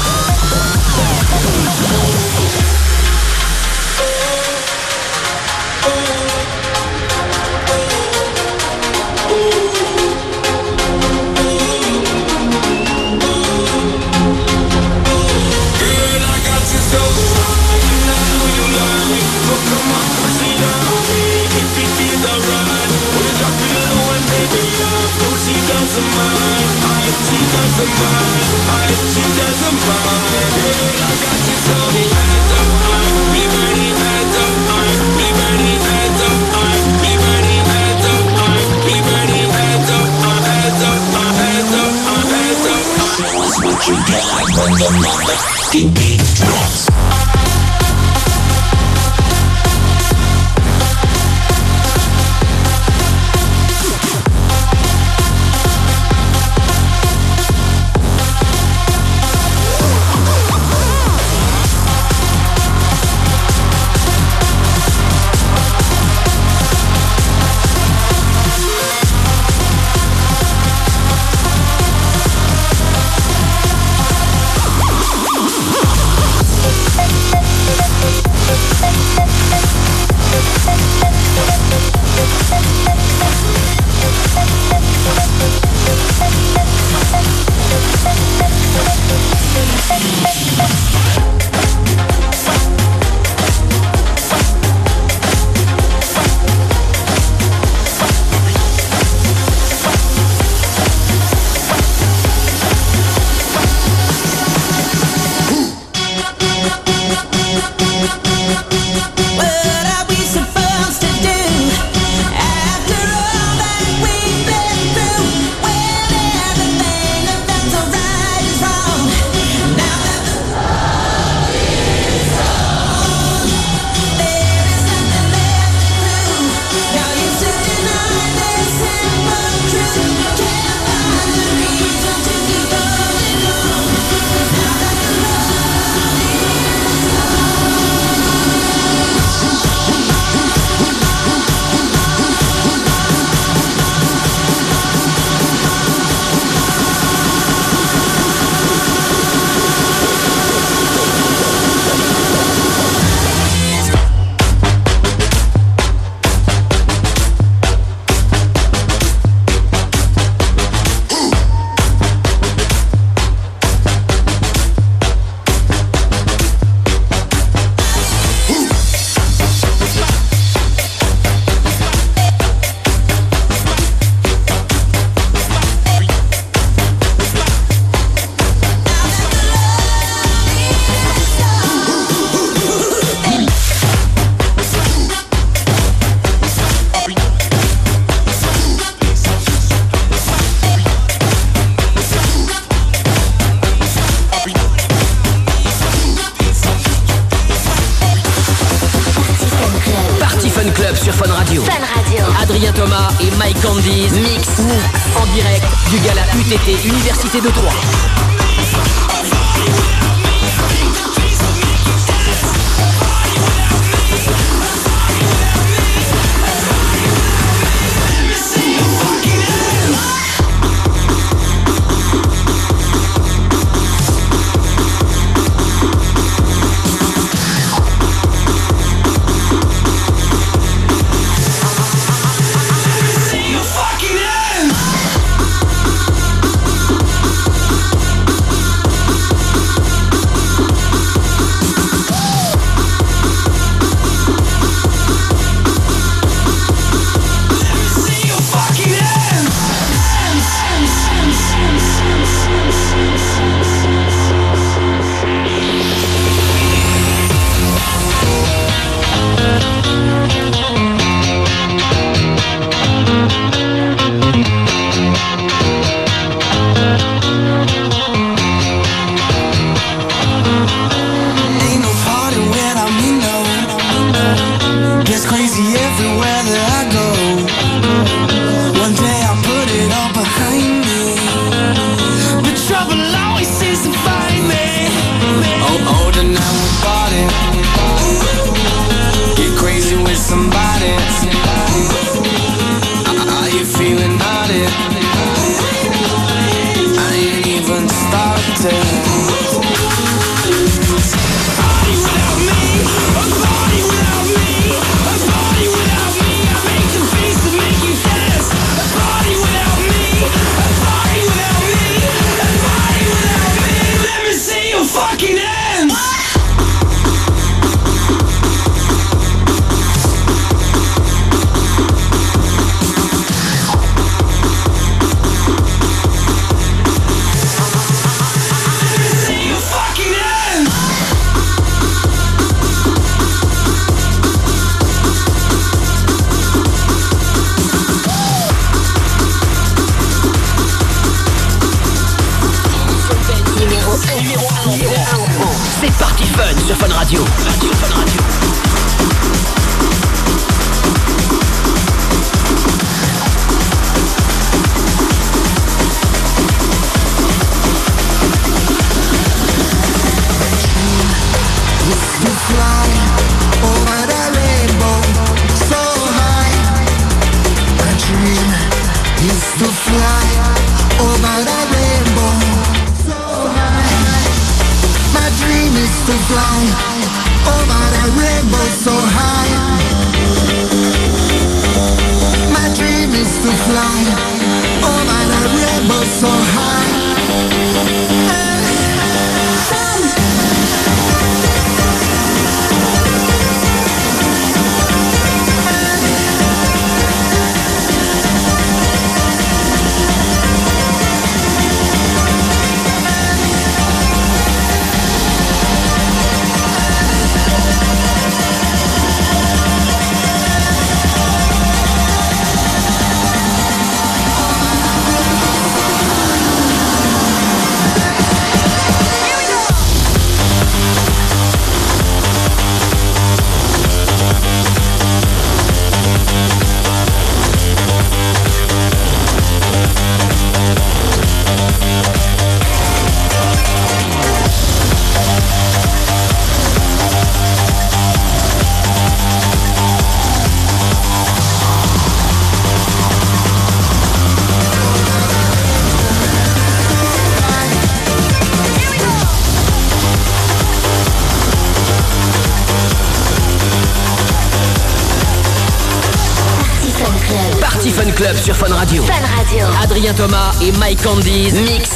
et Mike Candies. Mix.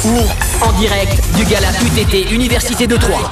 En direct du gala UTT Université de Troyes.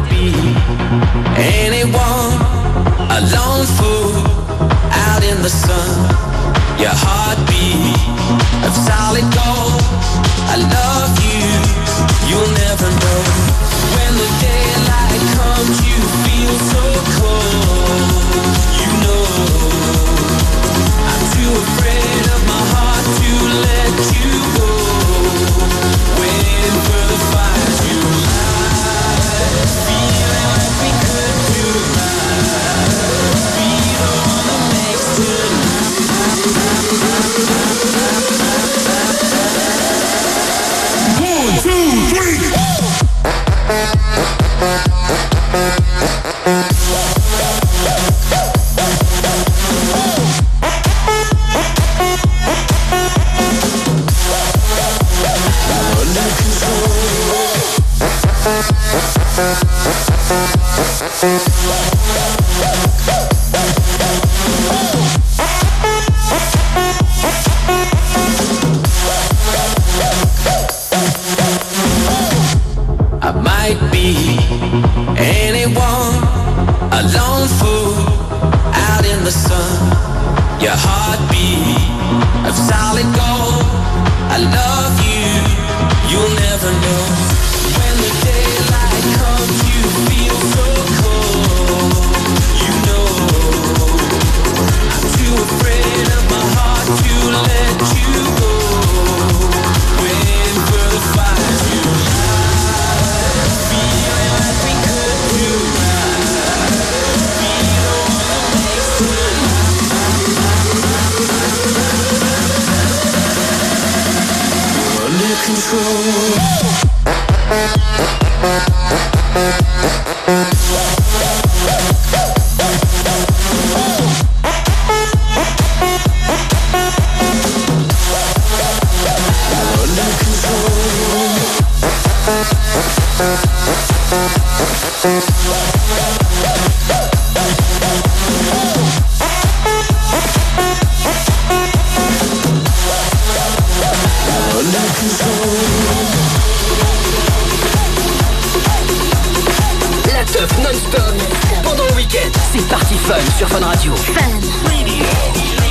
Radio.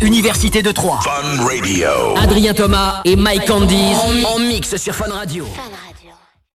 Université de Troyes. Fun Radio. Adrien Thomas et Mike Candies en mix sur Fun Radio.